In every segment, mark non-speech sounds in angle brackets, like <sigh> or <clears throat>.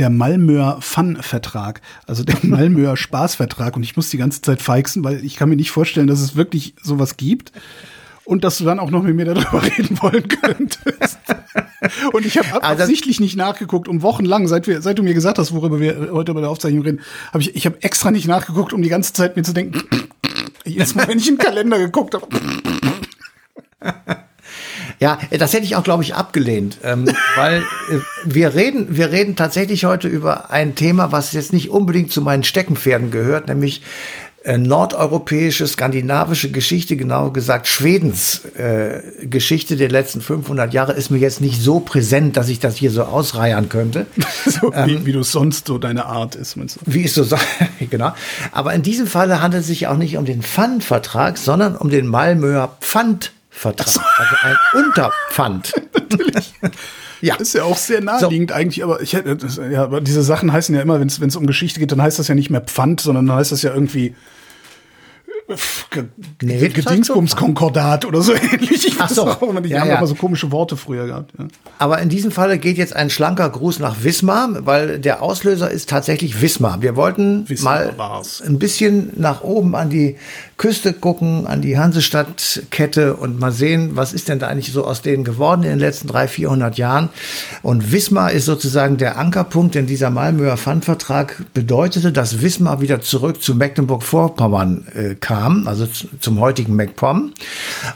der Malmöer Fun-Vertrag, also der <laughs> Malmöer Spaßvertrag. Und ich muss die ganze Zeit feixen, weil ich kann mir nicht vorstellen, dass es wirklich sowas gibt. Und dass du dann auch noch mit mir darüber <laughs> reden wollen könntest. <laughs> Und ich habe Also- absichtlich nicht nachgeguckt, um wochenlang, seit, wir, seit du mir gesagt hast, worüber wir heute bei der Aufzeichnung reden, habe ich, ich habe extra nicht nachgeguckt, um die ganze Zeit mir zu denken, <clears throat> jedes Mal, wenn ich in den Kalender geguckt habe. Ja, das hätte ich auch, glaube ich, abgelehnt, ähm, <laughs> weil äh, wir reden, wir reden tatsächlich heute über ein Thema, was jetzt nicht unbedingt zu meinen Steckenpferden gehört, nämlich äh, nordeuropäische, skandinavische Geschichte, genauer gesagt Schwedens äh, Geschichte der letzten 500 Jahre ist mir jetzt nicht so präsent, dass ich das hier so ausreiern könnte. <laughs> So, wie, wie du sonst so deine Art ist, meinst du? Wie ich so <laughs> genau. Aber in diesem Falle handelt es sich auch nicht um den Pfandvertrag, sondern um den Malmöer Pfandvertrag. Also ein Unterpfand. <laughs> Ja. Ist ja auch sehr naheliegend eigentlich, aber ich hätte, ja, aber diese Sachen heißen ja immer, wenn es um Geschichte geht, dann heißt das ja nicht mehr Pfand, sondern dann heißt das ja irgendwie Ge Nee, Ge Gedingsbumskonkordat oder so <laughs> ähnlich. Ich Ach weiß so. auch die Ja, haben ja. immer so komische Worte früher gehabt. Ja. Aber in diesem Falle geht jetzt ein schlanker Gruß nach Wismar, weil der Auslöser ist tatsächlich Wismar. Wir wollten Wismar mal war's. ein bisschen nach oben an die Küste gucken, an die Hansestadtkette und mal sehen, was ist denn da eigentlich so aus denen geworden in den letzten 300, 400 Jahren. Und Wismar ist sozusagen der Ankerpunkt, denn dieser Malmöer Pfandvertrag bedeutete, dass Wismar wieder zurück zu Mecklenburg-Vorpommern äh, kam, also zu, zum heutigen MacPom.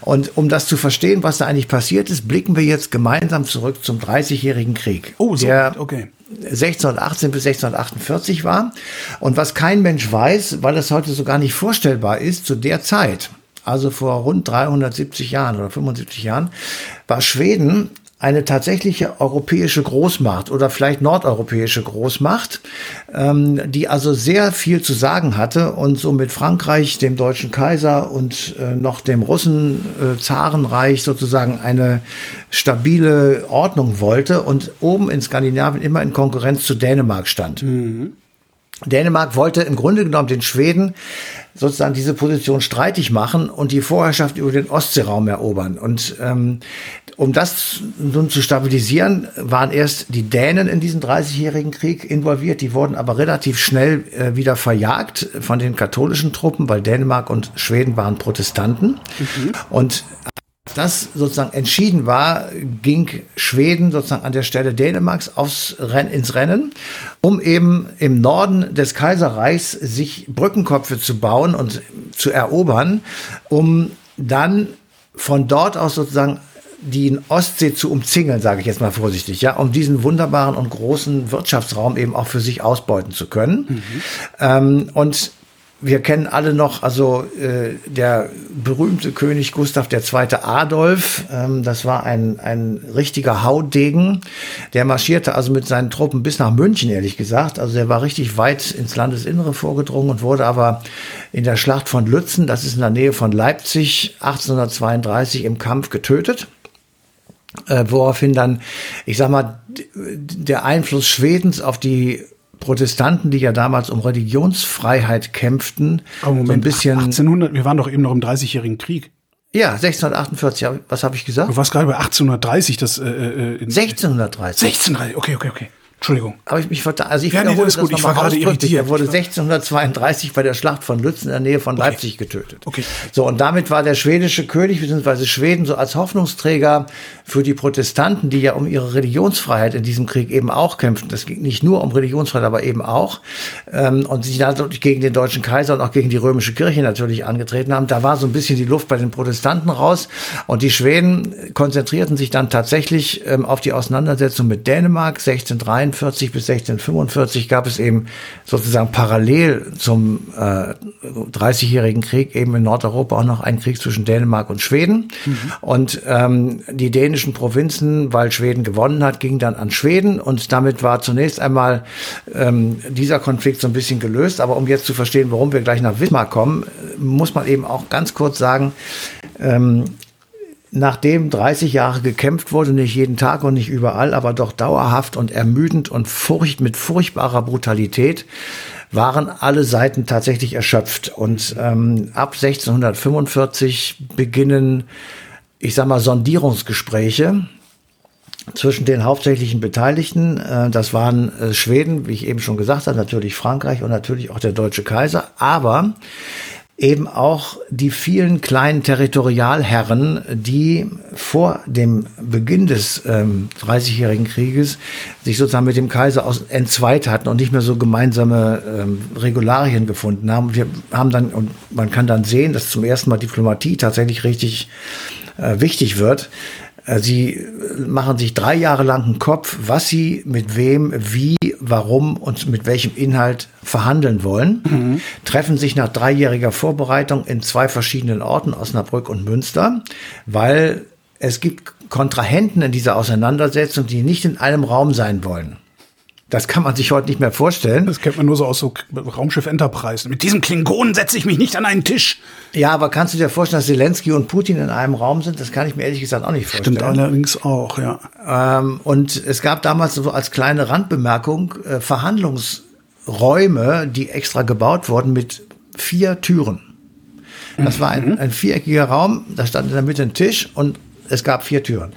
Und um das zu verstehen, was da eigentlich passiert ist, blicken wir jetzt gemeinsam zurück zum Dreißigjährigen Krieg. Oh, so, der okay. 1618 bis 1648 war. Und was kein Mensch weiß, weil das heute so gar nicht vorstellbar ist, zu der Zeit, also vor rund 370 Jahren oder 75 Jahren, war Schweden eine tatsächliche europäische Großmacht oder vielleicht nordeuropäische Großmacht, ähm, die also sehr viel zu sagen hatte und so mit Frankreich, dem deutschen Kaiser und äh, noch dem Russen äh, Zarenreich sozusagen eine stabile Ordnung wollte und oben in Skandinavien immer in Konkurrenz zu Dänemark stand. Dänemark wollte im Grunde genommen den Schweden sozusagen diese Position streitig machen und die Vorherrschaft über den Ostseeraum erobern. Und ähm, um das nun zu stabilisieren, waren erst die Dänen in diesen 30-jährigen Krieg involviert. Die wurden aber relativ schnell äh, wieder verjagt von den katholischen Truppen, weil Dänemark und Schweden waren Protestanten. Und das sozusagen entschieden war, ging Schweden sozusagen an der Stelle Dänemarks aufs Renn, ins Rennen, um eben im Norden des Kaiserreichs sich Brückenkopfe zu bauen und zu erobern, um dann von dort aus sozusagen die Ostsee zu umzingeln, sage ich jetzt mal vorsichtig, ja, um diesen wunderbaren und großen Wirtschaftsraum eben auch für sich ausbeuten zu können. Ähm, und wir kennen alle noch, also äh, der berühmte König Gustav II. Adolf, ähm, das war ein, ein richtiger Haudegen, der marschierte also mit seinen Truppen bis nach München, ehrlich gesagt. Also der war richtig weit ins Landesinnere vorgedrungen und wurde aber in der Schlacht von Lützen, das ist in der Nähe von Leipzig, 1832 im Kampf getötet äh, woraufhin dann, ich sag mal, der Einfluss Schwedens auf die Protestanten, die ja damals um Religionsfreiheit kämpften, Aber Moment, so ein bisschen. 1800, wir waren doch eben noch im Dreißigjährigen Krieg. Ja, 1648, hab- was habe ich gesagt? Du warst gerade bei 1830, das äh, äh, in 1630. 1630, okay, okay, okay. Entschuldigung. Habe ich mich vertan. Also ich Ja, nee, das gut. das Ich war gerade irritiert. Er wurde 1632 bei der Schlacht von Lützen in der Nähe von Leipzig getötet. Okay. So, und damit war der schwedische König bzw. Schweden so als Hoffnungsträger für die Protestanten, die ja um ihre Religionsfreiheit in diesem Krieg eben auch kämpften. Das ging nicht nur um Religionsfreiheit, aber eben auch. Ähm, und sich natürlich gegen den deutschen Kaiser und auch gegen die römische Kirche natürlich angetreten haben. Da war so ein bisschen die Luft bei den Protestanten raus. Und die Schweden konzentrierten sich dann tatsächlich ähm, auf die Auseinandersetzung mit Dänemark 1643 1643 bis 1645 gab es eben sozusagen parallel zum äh, 30-jährigen Krieg eben in Nordeuropa auch noch einen Krieg zwischen Dänemark und Schweden. Mhm. Und ähm, die dänischen Provinzen, weil Schweden gewonnen hat, gingen dann an Schweden und damit war zunächst einmal ähm, dieser Konflikt so ein bisschen gelöst. Aber um jetzt zu verstehen, warum wir gleich nach Wismar kommen, muss man eben auch ganz kurz sagen, ähm, nachdem 30 Jahre gekämpft wurde, nicht jeden Tag und nicht überall, aber doch dauerhaft und ermüdend und furcht, mit furchtbarer Brutalität, waren alle Seiten tatsächlich erschöpft. Und ähm, ab 1645 beginnen, ich sag mal, Sondierungsgespräche zwischen den hauptsächlichen Beteiligten. Äh, das waren äh, Schweden, wie ich eben schon gesagt habe, natürlich Frankreich und natürlich auch der deutsche Kaiser. Aber eben auch die vielen kleinen Territorialherren, die vor dem Beginn des ähm, 30-jährigen Krieges sich sozusagen mit dem Kaiser aus, entzweit hatten und nicht mehr so gemeinsame ähm, Regularien gefunden haben. Wir haben dann, und man kann dann sehen, dass zum ersten Mal Diplomatie tatsächlich richtig äh, wichtig wird. Äh, sie machen sich drei Jahre lang einen Kopf, was sie mit wem, wie, warum und mit welchem Inhalt verhandeln wollen, mhm. treffen sich nach dreijähriger Vorbereitung in zwei verschiedenen Orten, Osnabrück und Münster, weil es gibt Kontrahenten in dieser Auseinandersetzung, die nicht in einem Raum sein wollen. Das kann man sich heute nicht mehr vorstellen. Das kennt man nur so aus so Raumschiff Enterprise. Mit diesem Klingonen setze ich mich nicht an einen Tisch. Ja, aber kannst du dir vorstellen, dass Zelensky und Putin in einem Raum sind? Das kann ich mir ehrlich gesagt auch nicht vorstellen. Stimmt allerdings auch, ja. Ähm, und es gab damals so als kleine Randbemerkung äh, Verhandlungsräume, die extra gebaut wurden mit vier Türen. Das war ein, mhm. ein viereckiger Raum, da stand in der Mitte ein Tisch und es gab vier Türen.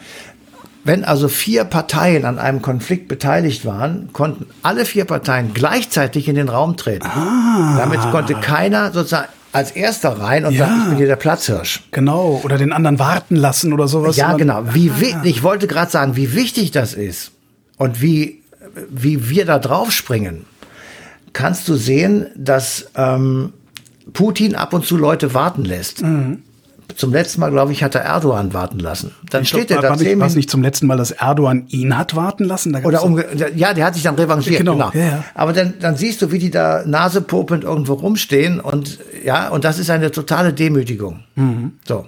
Wenn also vier Parteien an einem Konflikt beteiligt waren, konnten alle vier Parteien gleichzeitig in den Raum treten. Ah. Damit konnte keiner sozusagen als erster rein und ja. sagt, ich bin hier der Platzhirsch. Genau, oder den anderen warten lassen oder sowas. Ja, genau. Wie, ah. Ich wollte gerade sagen, wie wichtig das ist und wie, wie wir da drauf springen, kannst du sehen, dass ähm, Putin ab und zu Leute warten lässt. Mhm zum letzten Mal, glaube ich, hat er Erdogan warten lassen. Dann ich steht glaub, er da War es nicht zum letzten Mal, dass Erdogan ihn hat warten lassen? Oder um, ja, der hat sich dann revanchiert. Genau. genau. Ja, ja. Aber dann, dann siehst du, wie die da nasepopend irgendwo rumstehen und ja, und das ist eine totale Demütigung. Mhm. So.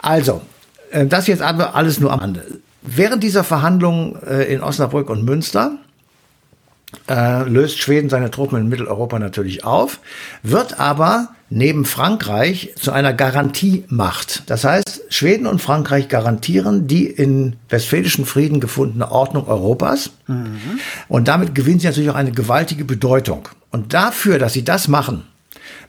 Also, äh, das jetzt alles nur am Ende. Während dieser Verhandlungen äh, in Osnabrück und Münster äh, löst Schweden seine Truppen in Mitteleuropa natürlich auf, wird aber neben Frankreich zu einer Garantiemacht. Das heißt, Schweden und Frankreich garantieren die in westfälischen Frieden gefundene Ordnung Europas. Mhm. Und damit gewinnen sie natürlich auch eine gewaltige Bedeutung. Und dafür, dass sie das machen,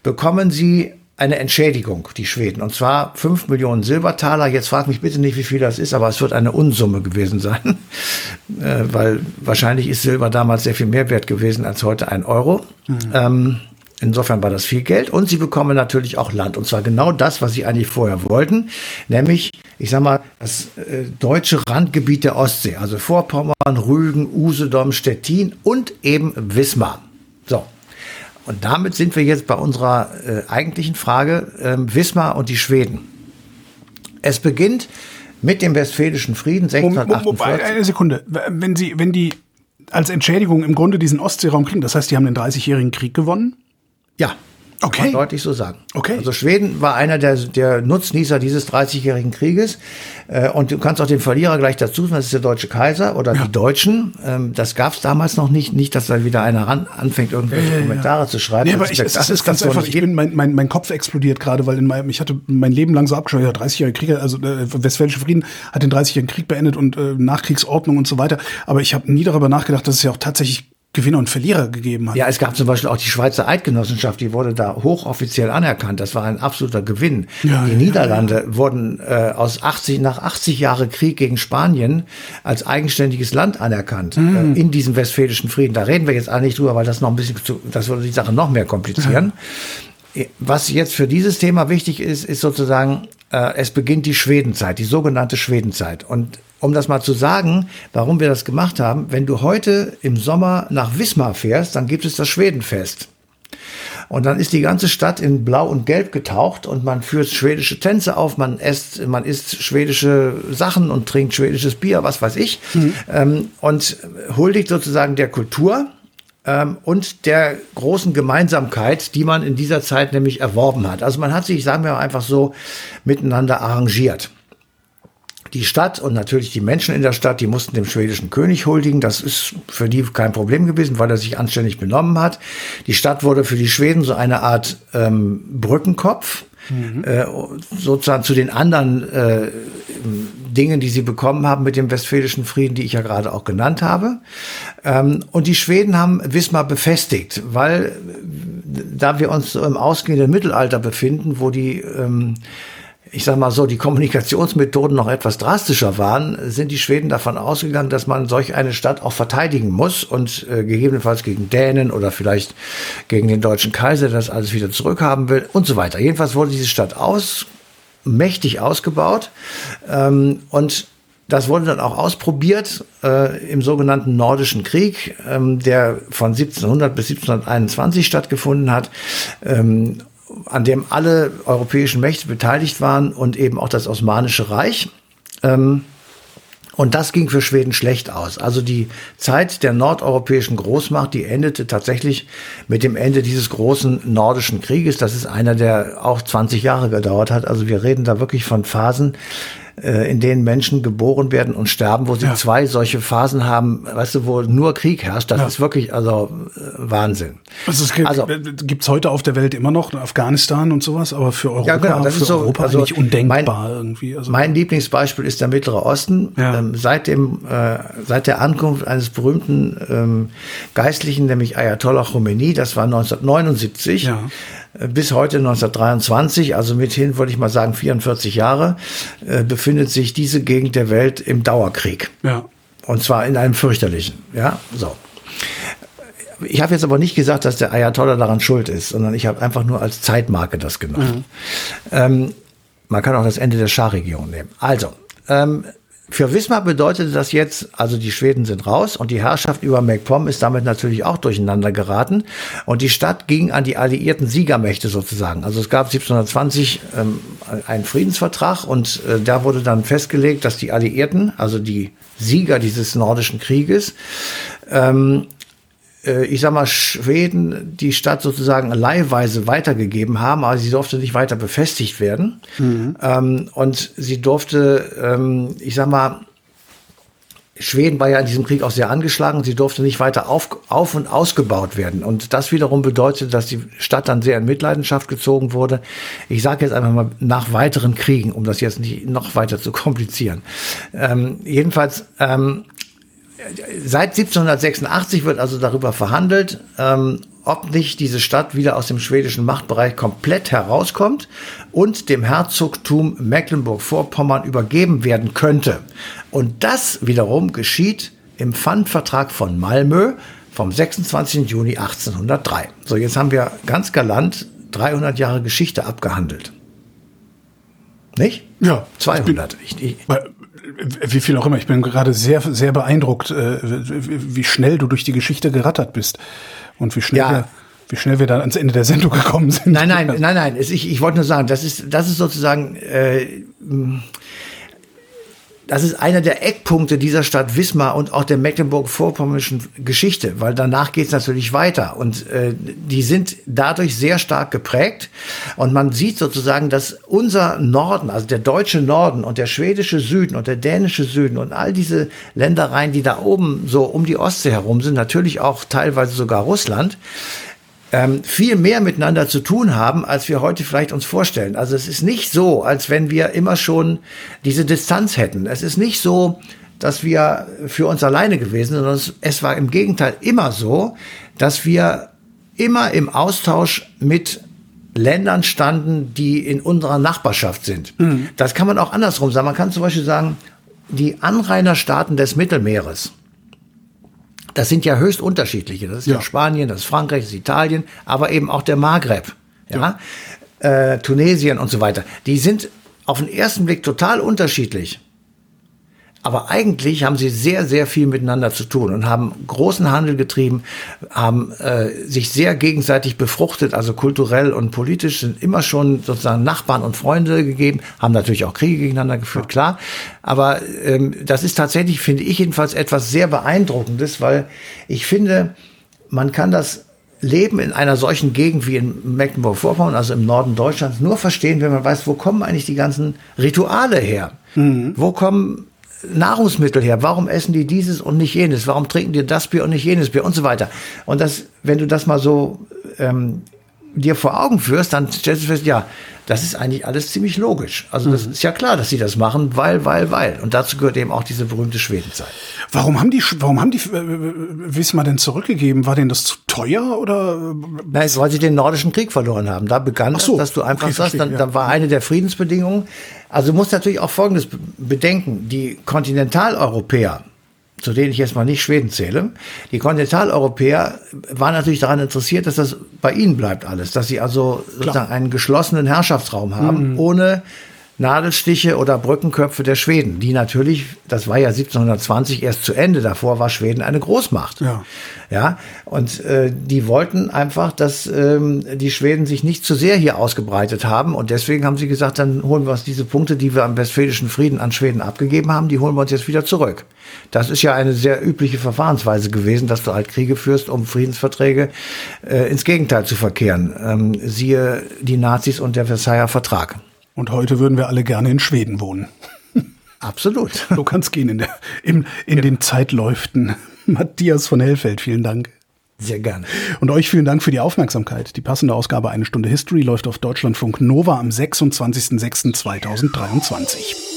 bekommen sie eine Entschädigung, die Schweden. Und zwar fünf Millionen Silbertaler. Jetzt frag mich bitte nicht, wie viel das ist, aber es wird eine Unsumme gewesen sein. <laughs> äh, weil wahrscheinlich ist Silber damals sehr viel mehr wert gewesen als heute ein Euro. Mhm. Ähm, insofern war das viel Geld. Und sie bekommen natürlich auch Land. Und zwar genau das, was sie eigentlich vorher wollten. Nämlich, ich sag mal, das äh, deutsche Randgebiet der Ostsee. Also Vorpommern, Rügen, Usedom, Stettin und eben Wismar. Und damit sind wir jetzt bei unserer äh, eigentlichen Frage, äh, Wismar und die Schweden. Es beginnt mit dem Westfälischen Frieden 1648. Eine Sekunde. Wenn Sie, wenn die als Entschädigung im Grunde diesen Ostseeraum kriegen, das heißt, die haben den 30-jährigen Krieg gewonnen? Ja. Okay. Kann man deutlich so sagen. Okay. Also Schweden war einer der, der Nutznießer dieses 30-jährigen Krieges. Äh, und du kannst auch den Verlierer gleich dazu sagen, das ist der deutsche Kaiser oder ja. die Deutschen. Ähm, das gab es damals noch nicht. Nicht, dass da wieder einer ran, anfängt, irgendwelche ja, ja, Kommentare zu schreiben. Nee, aber ich, das, das ist ganz einfach, ich bin, mein, mein, mein Kopf explodiert gerade, weil in meinem, ich hatte mein Leben lang so abgeschaut, ja, 30-jährige Krieg, also äh, Westfälische Frieden hat den 30-jährigen Krieg beendet und äh, Nachkriegsordnung und so weiter. Aber ich habe nie darüber nachgedacht, dass es ja auch tatsächlich Gewinner und Verlierer gegeben hat. Ja, es gab zum Beispiel auch die Schweizer Eidgenossenschaft, die wurde da hochoffiziell anerkannt. Das war ein absoluter Gewinn. Ja, die ja, Niederlande ja. wurden äh, aus 80 nach 80 Jahre Krieg gegen Spanien als eigenständiges Land anerkannt mhm. äh, in diesem westfälischen Frieden. Da reden wir jetzt eigentlich drüber, weil das noch ein bisschen zu, das würde die Sache noch mehr komplizieren. Was jetzt für dieses Thema wichtig ist, ist sozusagen, äh, es beginnt die Schwedenzeit, die sogenannte Schwedenzeit. Und um das mal zu sagen, warum wir das gemacht haben, wenn du heute im Sommer nach Wismar fährst, dann gibt es das Schwedenfest. Und dann ist die ganze Stadt in Blau und Gelb getaucht und man führt schwedische Tänze auf, man isst, man isst schwedische Sachen und trinkt schwedisches Bier, was weiß ich. Mhm. Ähm, und huldigt sozusagen der Kultur ähm, und der großen Gemeinsamkeit, die man in dieser Zeit nämlich erworben hat. Also man hat sich, sagen wir einfach so, miteinander arrangiert die Stadt und natürlich die Menschen in der Stadt, die mussten dem schwedischen König huldigen. Das ist für die kein Problem gewesen, weil er sich anständig benommen hat. Die Stadt wurde für die Schweden so eine Art ähm, Brückenkopf. Mhm. Äh, sozusagen zu den anderen äh, Dingen, die sie bekommen haben mit dem Westfälischen Frieden, die ich ja gerade auch genannt habe. Ähm, und die Schweden haben Wismar befestigt, weil da wir uns so im ausgehenden Mittelalter befinden, wo die ähm, ich sage mal so, die Kommunikationsmethoden noch etwas drastischer waren, sind die Schweden davon ausgegangen, dass man solch eine Stadt auch verteidigen muss und äh, gegebenenfalls gegen Dänen oder vielleicht gegen den deutschen Kaiser das alles wieder zurückhaben will und so weiter. Jedenfalls wurde diese Stadt aus, mächtig ausgebaut ähm, und das wurde dann auch ausprobiert äh, im sogenannten Nordischen Krieg, ähm, der von 1700 bis 1721 stattgefunden hat. Ähm, an dem alle europäischen Mächte beteiligt waren und eben auch das Osmanische Reich. Ähm, und das ging für Schweden schlecht aus. Also die Zeit der nordeuropäischen Großmacht, die endete tatsächlich mit dem Ende dieses großen nordischen Krieges. Das ist einer, der auch 20 Jahre gedauert hat. Also wir reden da wirklich von Phasen, äh, in denen Menschen geboren werden und sterben, wo sie ja. zwei solche Phasen haben, weißt du, wo nur Krieg herrscht. Das ja. ist wirklich also äh, Wahnsinn. Also es gibt also, gibt's heute auf der Welt immer noch Afghanistan und sowas, aber für Europa, ja, genau, das für ist so, Europa also eigentlich undenkbar mein, irgendwie. Also, mein Lieblingsbeispiel ist der Mittlere Osten. Ja. Ähm, seit dem äh, seit der Ankunft eines berühmten ähm, Geistlichen, nämlich Ayatollah Khomeini, das war 1979. Ja bis heute 1923, also mithin würde ich mal sagen 44 Jahre, äh, befindet sich diese Gegend der Welt im Dauerkrieg. Ja. Und zwar in einem fürchterlichen. Ja, so. Ich habe jetzt aber nicht gesagt, dass der Ayatollah daran schuld ist, sondern ich habe einfach nur als Zeitmarke das genommen. Mhm. Ähm, man kann auch das Ende der Schah-Regierung nehmen. Also, ähm, für Wismar bedeutete das jetzt, also die Schweden sind raus und die Herrschaft über MacPom ist damit natürlich auch durcheinander geraten. Und die Stadt ging an die alliierten Siegermächte sozusagen. Also es gab 1720 ähm, einen Friedensvertrag und äh, da wurde dann festgelegt, dass die Alliierten, also die Sieger dieses nordischen Krieges, ähm, äh, ich sag mal, Schweden die Stadt sozusagen leihweise weitergegeben haben, aber sie durfte nicht weiter befestigt werden. Mhm. Ähm, und sie durfte, ähm, ich sag mal, Schweden war ja in diesem Krieg auch sehr angeschlagen. Sie durfte nicht weiter auf, auf und ausgebaut werden. Und das wiederum bedeutet, dass die Stadt dann sehr in Mitleidenschaft gezogen wurde. Ich sage jetzt einfach mal nach weiteren Kriegen, um das jetzt nicht noch weiter zu komplizieren. Ähm, jedenfalls ähm, seit 1786 wird also darüber verhandelt, ähm, ob nicht diese Stadt wieder aus dem schwedischen Machtbereich komplett herauskommt und dem Herzogtum Mecklenburg-Vorpommern übergeben werden könnte. Und das wiederum geschieht im Pfandvertrag von Malmö vom 26. Juni 1803. So, jetzt haben wir ganz galant 300 Jahre Geschichte abgehandelt. Nicht? Ja. 200. Ich, ich, wie viel auch immer. Ich bin gerade sehr, sehr beeindruckt, äh, wie schnell du durch die Geschichte gerattert bist und wie schnell ja. wir wie schnell wir dann ans Ende der Sendung gekommen sind. Nein, nein, nein, nein. Ich, ich wollte nur sagen, das ist, das ist sozusagen äh, das ist einer der Eckpunkte dieser Stadt Wismar und auch der Mecklenburg-Vorpommernischen Geschichte, weil danach geht es natürlich weiter. Und äh, die sind dadurch sehr stark geprägt. Und man sieht sozusagen, dass unser Norden, also der deutsche Norden und der schwedische Süden und der dänische Süden und all diese Ländereien, die da oben so um die Ostsee herum sind, natürlich auch teilweise sogar Russland, ähm, viel mehr miteinander zu tun haben, als wir heute vielleicht uns vorstellen. Also es ist nicht so, als wenn wir immer schon diese Distanz hätten. Es ist nicht so, dass wir für uns alleine gewesen sind, sondern es war im Gegenteil immer so, dass wir immer im Austausch mit Ländern standen, die in unserer Nachbarschaft sind. Mhm. Das kann man auch andersrum sagen. Man kann zum Beispiel sagen, die Anrainerstaaten des Mittelmeeres, das sind ja höchst unterschiedliche. Das ist ja. Spanien, das ist Frankreich, das ist Italien, aber eben auch der Maghreb, ja, ja. Äh, Tunesien und so weiter. Die sind auf den ersten Blick total unterschiedlich. Aber eigentlich haben sie sehr, sehr viel miteinander zu tun und haben großen Handel getrieben, haben äh, sich sehr gegenseitig befruchtet, also kulturell und politisch sind immer schon sozusagen Nachbarn und Freunde gegeben, haben natürlich auch Kriege gegeneinander geführt, klar. Aber ähm, das ist tatsächlich, finde ich jedenfalls, etwas sehr Beeindruckendes, weil ich finde, man kann das Leben in einer solchen Gegend wie in Mecklenburg-Vorpommern, also im Norden Deutschlands, nur verstehen, wenn man weiß, wo kommen eigentlich die ganzen Rituale her? Mhm. Wo kommen Nahrungsmittel her? Warum essen die dieses und nicht jenes? Warum trinken die das Bier und nicht jenes Bier und so weiter? Und das, wenn du das mal so ähm, dir vor Augen führst, dann stellst du fest, ja, das ist eigentlich alles ziemlich logisch. Also das mhm. ist ja klar, dass sie das machen, weil, weil, weil. Und dazu gehört eben auch diese berühmte Schwedenzeit. Warum haben die, warum haben die äh, Wismar denn zurückgegeben? War denn das zu teuer oder? Nein, weil sie den nordischen Krieg verloren haben. Da begann so, das, dass du einfach okay, sagst, dann, ja. dann war eine der Friedensbedingungen. Also du musst natürlich auch Folgendes bedenken. Die Kontinentaleuropäer, zu denen ich jetzt mal nicht Schweden zähle, die Kontinentaleuropäer waren natürlich daran interessiert, dass das bei ihnen bleibt alles, dass sie also Klar. sozusagen einen geschlossenen Herrschaftsraum haben, mhm. ohne Nadelstiche oder Brückenköpfe der Schweden, die natürlich, das war ja 1720 erst zu Ende, davor war Schweden eine Großmacht. Ja. Ja, und äh, die wollten einfach, dass ähm, die Schweden sich nicht zu sehr hier ausgebreitet haben und deswegen haben sie gesagt, dann holen wir uns diese Punkte, die wir am Westfälischen Frieden an Schweden abgegeben haben, die holen wir uns jetzt wieder zurück. Das ist ja eine sehr übliche Verfahrensweise gewesen, dass du halt Kriege führst, um Friedensverträge äh, ins Gegenteil zu verkehren. Ähm, siehe die Nazis und der Versailler Vertrag. Und heute würden wir alle gerne in Schweden wohnen. Absolut. <laughs> So kann es gehen in, der, in, in ja. den Zeitläuften. Matthias von Hellfeld, vielen Dank. Sehr gerne. Und euch vielen Dank für die Aufmerksamkeit. Die passende Ausgabe Eine Stunde History läuft auf Deutschlandfunk Nova am 26.06.2023.